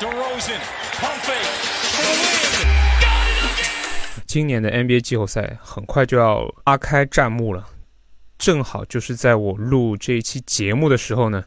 DeRozan, pump fake for the win. Got it again. 今年的 NBA 季后赛很快就要拉开战幕了，正好就是在我录这一期节目的时候呢，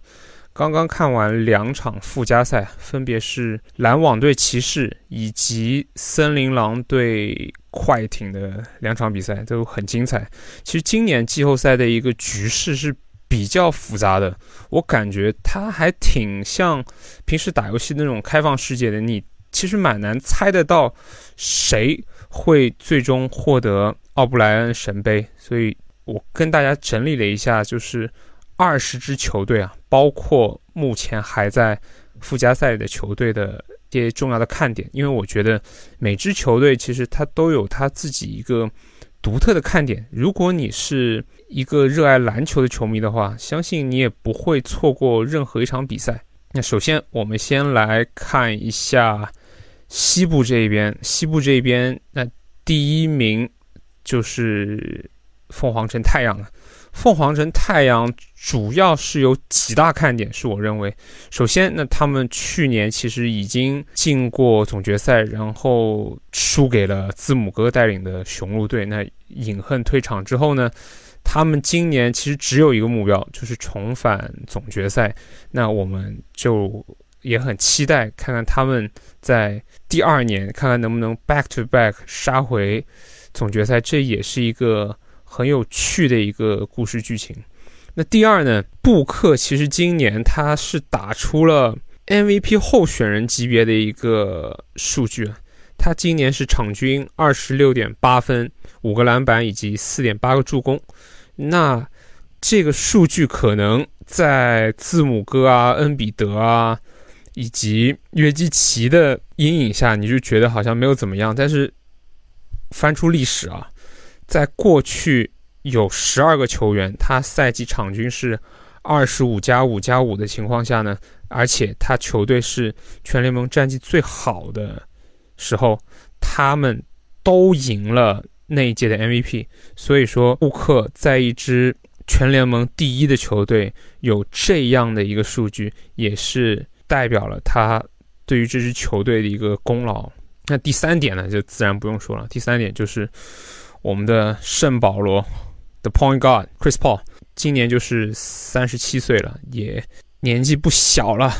刚刚看完两场附加赛，分别是篮网对骑士以及森林狼对快艇的两场比赛，都很精彩。其实今年季后赛的一个局势是比较复杂的，我感觉它还挺像平时打游戏那种开放世界的，你其实蛮难猜得到谁会最终获得奥布莱恩神杯，所以我跟大家整理了一下，就是二十支球队啊，包括目前还在附加赛的球队的一些重要的看点，因为我觉得每支球队其实它都有它自己一个独特的看点。如果你是一个热爱篮球的球迷的话，相信你也不会错过任何一场比赛。那首先，我们先来看一下西部这一边。西部这一边，那第一名就是凤凰城太阳了。凤凰城太阳主要是有几大看点，是我认为。首先，那他们去年其实已经进过总决赛，然后输给了字母哥带领的雄鹿队。那饮恨退场之后呢，他们今年其实只有一个目标，就是重返总决赛。那我们就也很期待看看他们在第二年，看看能不能 back to back 杀回总决赛。这也是一个。很有趣的一个故事剧情。那第二呢？布克其实今年他是打出了 MVP 候选人级别的一个数据，他今年是场均二十六点八分、五个篮板以及四点八个助攻。那这个数据可能在字母哥啊、恩比德啊以及约基奇的阴影下，你就觉得好像没有怎么样。但是翻出历史啊。在过去有十二个球员，他赛季场均是二十五加五加五的情况下呢，而且他球队是全联盟战绩最好的时候，他们都赢了那一届的 MVP。所以说，布克在一支全联盟第一的球队有这样的一个数据，也是代表了他对于这支球队的一个功劳。那第三点呢，就自然不用说了。第三点就是。我们的圣保罗的 Point Guard Chris Paul 今年就是三十七岁了，也年纪不小了。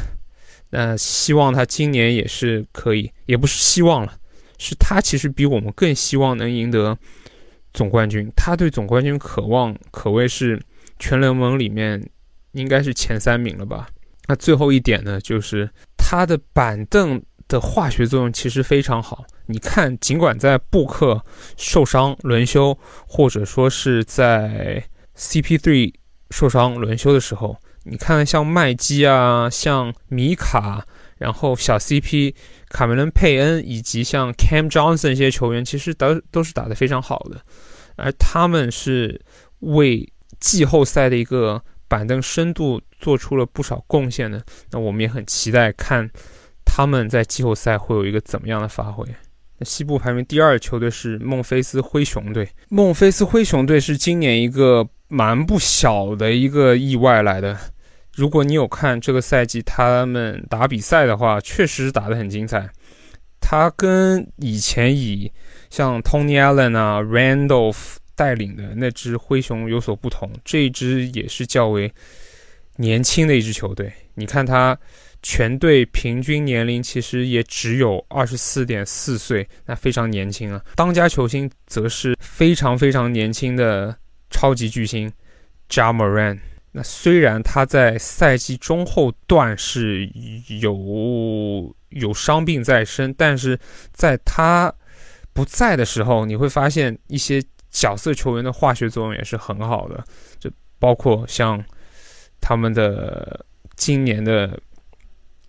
那希望他今年也是可以，也不是希望了，是他其实比我们更希望能赢得总冠军。他对总冠军渴望可谓是全联盟里面应该是前三名了吧。那最后一点呢，就是他的板凳的化学作用其实非常好。你看，尽管在布克受伤轮休，或者说是在 CP3 受伤轮休的时候，你看像麦基啊，像米卡，然后小 CP 卡梅伦佩恩，以及像 Cam Johnson 这些球员，其实都都是打得非常好的，而他们是为季后赛的一个板凳深度做出了不少贡献的。那我们也很期待看他们在季后赛会有一个怎么样的发挥。西部排名第二的球队是孟菲斯灰熊队。孟菲斯灰熊队是今年一个蛮不小的一个意外来的。如果你有看这个赛季他们打比赛的话，确实打得很精彩。他跟以前以像 Tony Allen 啊、Randolph 带领的那支灰熊有所不同，这一支也是较为年轻的一支球队。你看他。全队平均年龄其实也只有二十四点四岁，那非常年轻啊。当家球星则是非常非常年轻的超级巨星 Ja Moran。那虽然他在赛季中后段是有有伤病在身，但是在他不在的时候，你会发现一些角色球员的化学作用也是很好的，就包括像他们的今年的。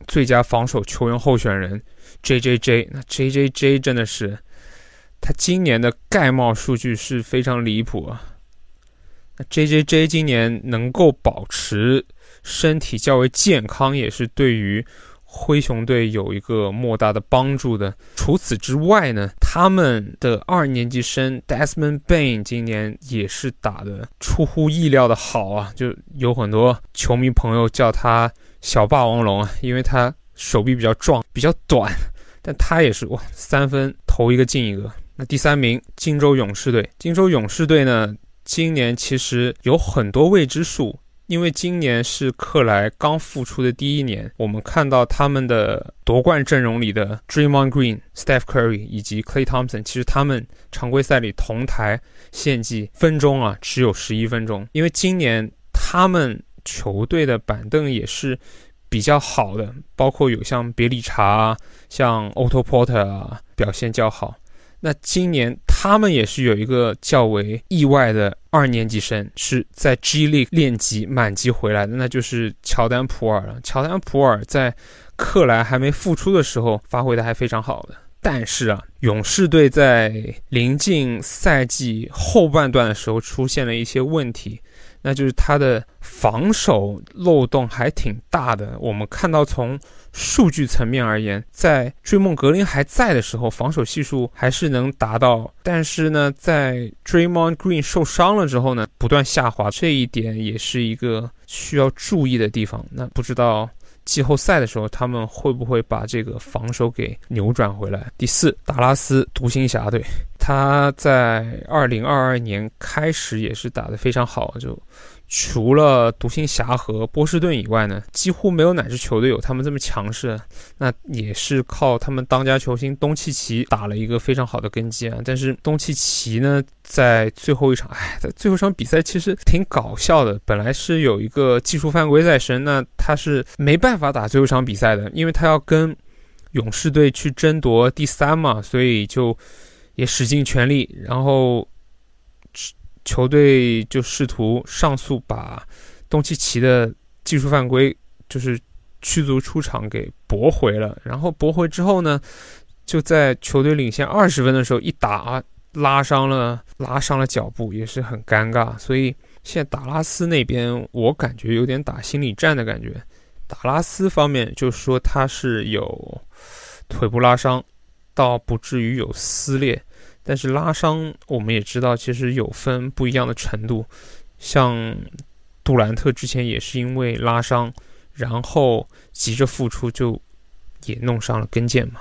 最佳防守球员候选人 J J J，那 J J J 真的是，他今年的盖帽数据是非常离谱啊。J J J 今年能够保持身体较为健康，也是对于灰熊队有一个莫大的帮助的。除此之外呢，他们的二年级生 Desmond Bain 今年也是打的出乎意料的好啊，就有很多球迷朋友叫他。小霸王龙啊，因为他手臂比较壮，比较短，但他也是哇，三分投一个进一个。那第三名，金州勇士队。金州勇士队呢，今年其实有很多未知数。因为今年是克莱刚复出的第一年，我们看到他们的夺冠阵容里的 Draymond Green、Steph Curry 以及 Clay Thompson，其实他们常规赛里同台献技分钟啊只有十一分钟。因为今年他们球队的板凳也是比较好的，包括有像别里查、像 Otto Porter 啊表现较好。那今年他们也是有一个较为意外的二年级生，是在 G League 练级满级回来的，那就是乔丹普尔了。乔丹普尔在克莱还没复出的时候发挥的还非常好的，但是啊，勇士队在临近赛季后半段的时候出现了一些问题。那就是他的防守漏洞还挺大的。我们看到，从数据层面而言，在追梦格林还在的时候，防守系数还是能达到。但是呢，在 Draymond Green 受伤了之后呢，不断下滑，这一点也是一个需要注意的地方。那不知道季后赛的时候，他们会不会把这个防守给扭转回来？第四，达拉斯独行侠队。他在二零二二年开始也是打得非常好，就除了独行侠和波士顿以外呢，几乎没有哪支球队有他们这么强势。那也是靠他们当家球星东契奇打了一个非常好的根基啊。但是东契奇呢，在最后一场，哎，在最后一场比赛其实挺搞笑的。本来是有一个技术犯规在身，那他是没办法打最后一场比赛的，因为他要跟勇士队去争夺第三嘛，所以就。也使尽全力，然后球队就试图上诉，把东契奇的技术犯规就是驱逐出场给驳回了。然后驳回之后呢，就在球队领先二十分的时候一打，拉伤了，拉伤了脚步，也是很尴尬。所以现在达拉斯那边，我感觉有点打心理战的感觉。达拉斯方面就说他是有腿部拉伤。倒不至于有撕裂，但是拉伤我们也知道，其实有分不一样的程度。像杜兰特之前也是因为拉伤，然后急着复出，就也弄伤了跟腱嘛。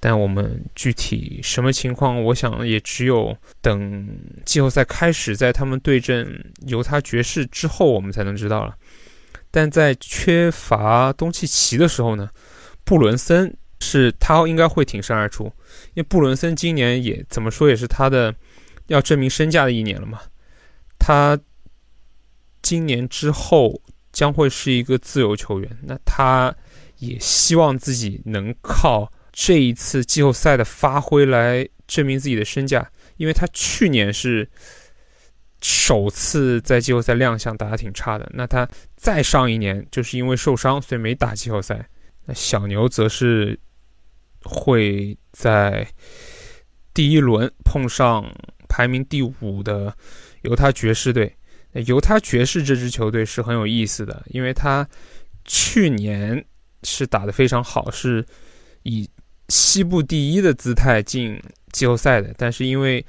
但我们具体什么情况，我想也只有等季后赛开始，在他们对阵犹他爵士之后，我们才能知道了。但在缺乏东契奇的时候呢，布伦森。是他应该会挺身而出，因为布伦森今年也怎么说也是他的要证明身价的一年了嘛。他今年之后将会是一个自由球员，那他也希望自己能靠这一次季后赛的发挥来证明自己的身价，因为他去年是首次在季后赛亮相，打得挺差的。那他再上一年就是因为受伤，所以没打季后赛。那小牛则是。会在第一轮碰上排名第五的犹他爵士队。犹他爵士这支球队是很有意思的，因为他去年是打得非常好，是以西部第一的姿态进季后赛的。但是因为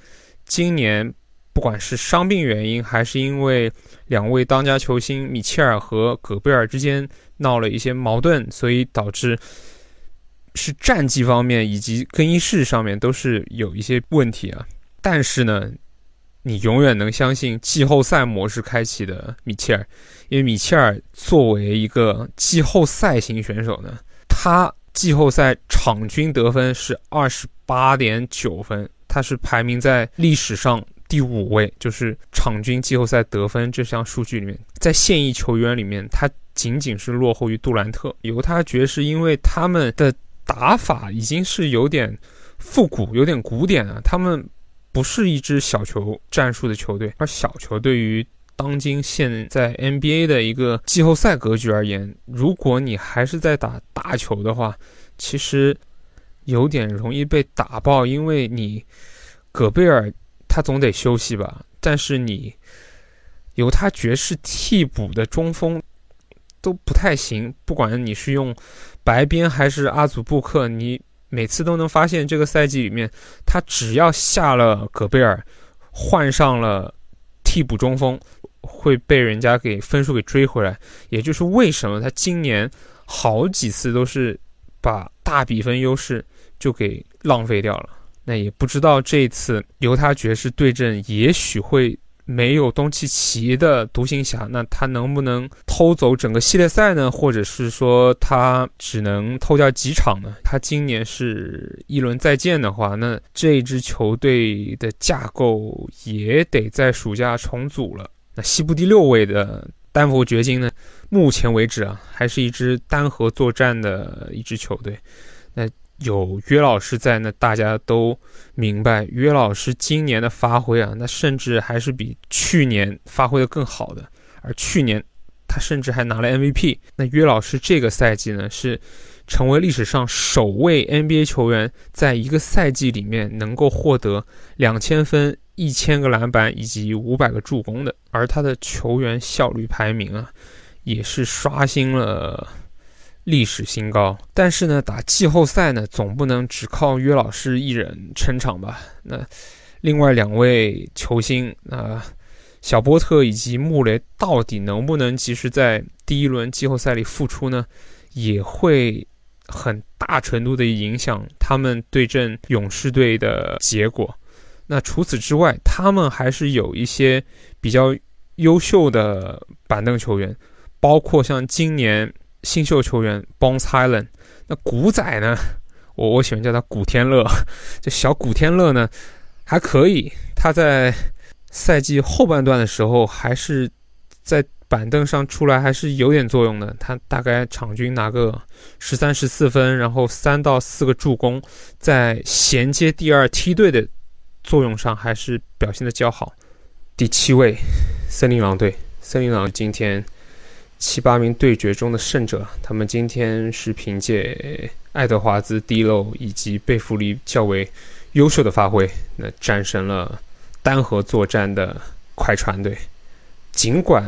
今年不管是伤病原因，还是因为两位当家球星米切尔和戈贝尔之间闹了一些矛盾，所以导致。是战绩方面以及更衣室上面都是有一些问题啊，但是呢，你永远能相信季后赛模式开启的米切尔，因为米切尔作为一个季后赛型选手呢，他季后赛场均得分是二十八点九分，他是排名在历史上第五位，就是场均季后赛得分这项数据里面，在现役球员里面，他仅仅是落后于杜兰特。犹他爵士因为他们的打法已经是有点复古、有点古典了。他们不是一支小球战术的球队，而小球对于当今现在 NBA 的一个季后赛格局而言，如果你还是在打大球的话，其实有点容易被打爆。因为你戈贝尔他总得休息吧，但是你由他爵士替补的中锋都不太行，不管你是用。白边还是阿祖布克，你每次都能发现这个赛季里面，他只要下了戈贝尔，换上了替补中锋，会被人家给分数给追回来。也就是为什么他今年好几次都是把大比分优势就给浪费掉了。那也不知道这一次犹他爵士对阵，也许会。没有东契奇的独行侠，那他能不能偷走整个系列赛呢？或者是说他只能偷掉几场呢？他今年是一轮再见的话，那这支球队的架构也得在暑假重组了。那西部第六位的丹佛掘金呢？目前为止啊，还是一支单核作战的一支球队。有约老师在，那大家都明白约老师今年的发挥啊，那甚至还是比去年发挥的更好的。而去年他甚至还拿了 MVP。那约老师这个赛季呢，是成为历史上首位 NBA 球员在一个赛季里面能够获得两千分、一千个篮板以及五百个助攻的。而他的球员效率排名啊，也是刷新了。历史新高，但是呢，打季后赛呢，总不能只靠约老师一人撑场吧？那另外两位球星啊，小波特以及穆雷，到底能不能及时在第一轮季后赛里复出呢？也会很大程度的影响他们对阵勇士队的结果。那除此之外，他们还是有一些比较优秀的板凳球员，包括像今年。新秀球员 Bones Highland，那古仔呢？我我喜欢叫他古天乐，这小古天乐呢还可以。他在赛季后半段的时候，还是在板凳上出来，还是有点作用的。他大概场均拿个十三、十四分，然后三到四个助攻，在衔接第二梯队的作用上，还是表现的较好。第七位，森林狼队，森林狼今天。七八名对决中的胜者，他们今天是凭借爱德华兹、低漏以及贝弗利较为优秀的发挥，那战胜了单核作战的快船队。尽管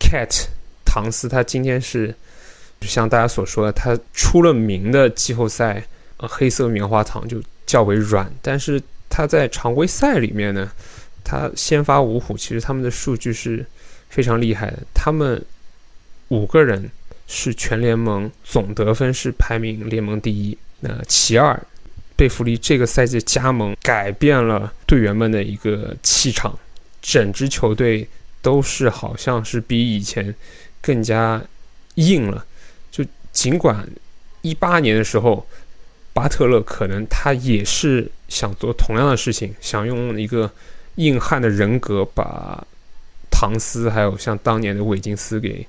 Cat 唐斯他今天是就像大家所说的，他出了名的季后赛呃黑色棉花糖就较为软，但是他在常规赛里面呢，他先发五虎，其实他们的数据是。非常厉害的，他们五个人是全联盟总得分是排名联盟第一。那其二，贝弗利这个赛季加盟改变了队员们的一个气场，整支球队都是好像是比以前更加硬了。就尽管一八年的时候，巴特勒可能他也是想做同样的事情，想用一个硬汉的人格把。唐斯还有像当年的韦金斯给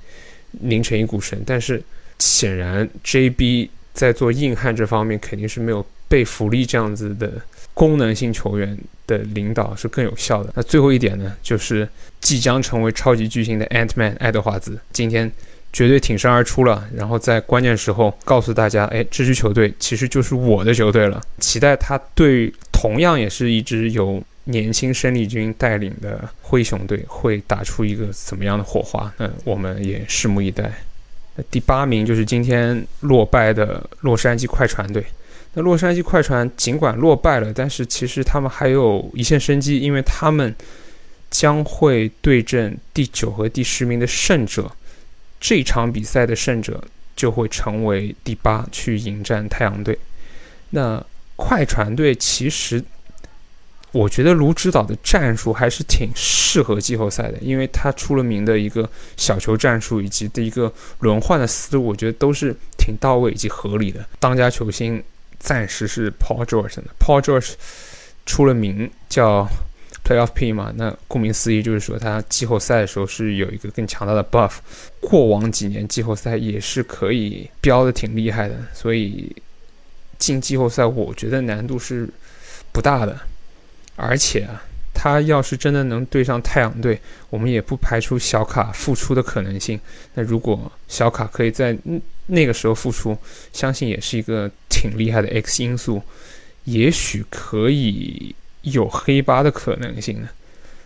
拧成一股绳，但是显然 JB 在做硬汉这方面肯定是没有被福利这样子的功能性球员的领导是更有效的。那最后一点呢，就是即将成为超级巨星的 Ant Man 爱德华兹今天绝对挺身而出了，然后在关键时候告诉大家，哎，这支球队其实就是我的球队了。期待他对同样也是一支有。年轻生力军带领的灰熊队会打出一个怎么样的火花？那我们也拭目以待。那第八名就是今天落败的洛杉矶快船队。那洛杉矶快船尽管落败了，但是其实他们还有一线生机，因为他们将会对阵第九和第十名的胜者。这场比赛的胜者就会成为第八去迎战太阳队。那快船队其实。我觉得卢指导的战术还是挺适合季后赛的，因为他出了名的一个小球战术以及的一个轮换的思路，我觉得都是挺到位以及合理的。当家球星暂时是 Paul George 的，Paul George 出了名叫 Playoff P 嘛，那顾名思义就是说他季后赛的时候是有一个更强大的 buff。过往几年季后赛也是可以飙的挺厉害的，所以进季后赛我觉得难度是不大的。而且啊，他要是真的能对上太阳队，我们也不排除小卡复出的可能性。那如果小卡可以在那个时候复出，相信也是一个挺厉害的 X 因素，也许可以有黑八的可能性呢。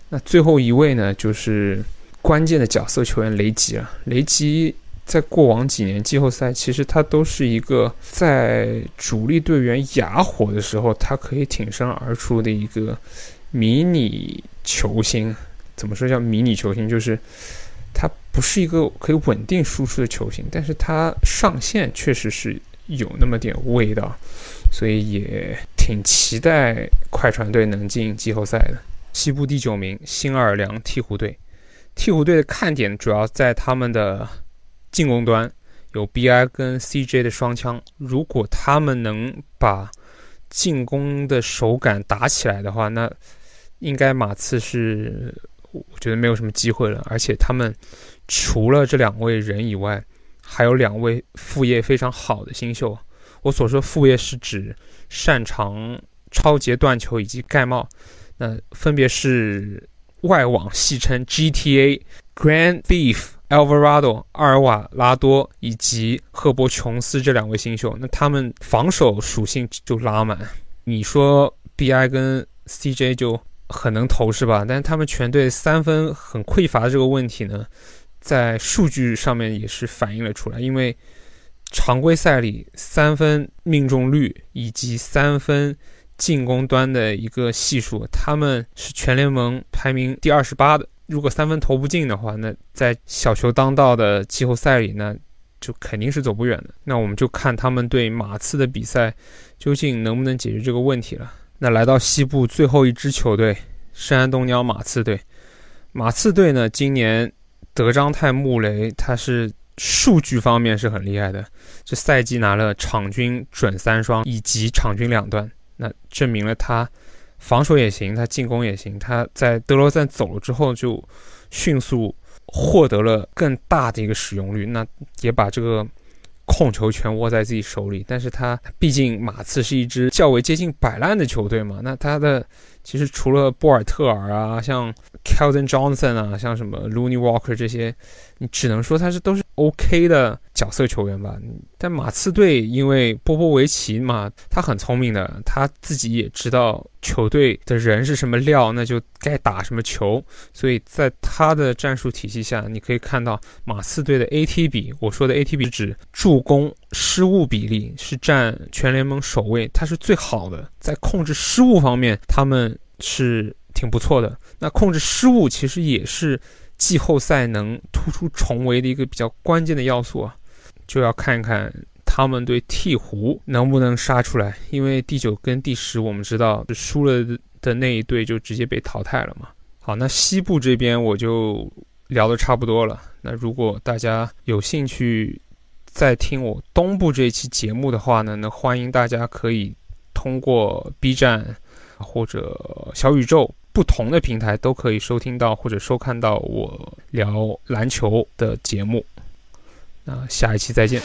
那最后一位呢，就是关键的角色球员雷吉了。雷吉。在过往几年季后赛，其实他都是一个在主力队员哑火的时候，他可以挺身而出的一个迷你球星。怎么说叫迷你球星？就是他不是一个可以稳定输出的球星，但是他上线确实是有那么点味道，所以也挺期待快船队能进季后赛的。西部第九名，新奥尔良鹈鹕队。鹈鹕队的看点主要在他们的进攻端，有 BI 跟 CJ 的双枪。如果他们能把进攻的手感打起来的话，那应该马刺是我觉得没有什么机会了。而且他们除了这两位人以外，还有两位副业非常好的新秀。我所说副业是指擅长超节断球以及盖帽。那分别是外网戏称 GTA Grand Thief Alvarado 阿尔瓦拉多以及赫伯琼斯这两位新秀。那他们防守属性就拉满。你说 BI 跟 CJ 就很能投是吧？但是他们全队三分很匮乏的这个问题呢，在数据上面也是反映了出来。因为常规赛里三分命中率以及三分。进攻端的一个系数，他们是全联盟排名第二十八的。如果三分投不进的话，那在小球当道的季后赛里，那就肯定是走不远的。那我们就看他们对马刺的比赛，究竟能不能解决这个问题了。那来到西部最后一支球队——圣安东尼奥马刺队。马刺队呢，今年德章泰·穆雷他是数据方面是很厉害的，这赛季拿了场均准三双以及场均两段。那证明了他防守也行，他进攻也行。他在德罗赞走了之后，就迅速获得了更大的一个使用率。那也把这个控球权握在自己手里。但是他毕竟马刺是一支较为接近摆烂的球队嘛。那他的其实除了波尔特尔啊，像 Keldon Johnson 啊，像什么 Looney Walker 这些，你只能说他是都是。OK 的角色球员吧，但马刺队因为波波维奇嘛，他很聪明的，他自己也知道球队的人是什么料，那就该打什么球。所以在他的战术体系下，你可以看到马刺队的 AT 比，我说的 AT 比指助攻失误比例是占全联盟首位，他是最好的，在控制失误方面他们是挺不错的。那控制失误其实也是。季后赛能突出重围的一个比较关键的要素啊，就要看一看他们对鹈鹕能不能杀出来。因为第九跟第十，我们知道输了的那一队就直接被淘汰了嘛。好，那西部这边我就聊得差不多了。那如果大家有兴趣再听我东部这一期节目的话呢，那欢迎大家可以通过 B 站或者小宇宙。不同的平台都可以收听到或者收看到我聊篮球的节目。那下一期再见。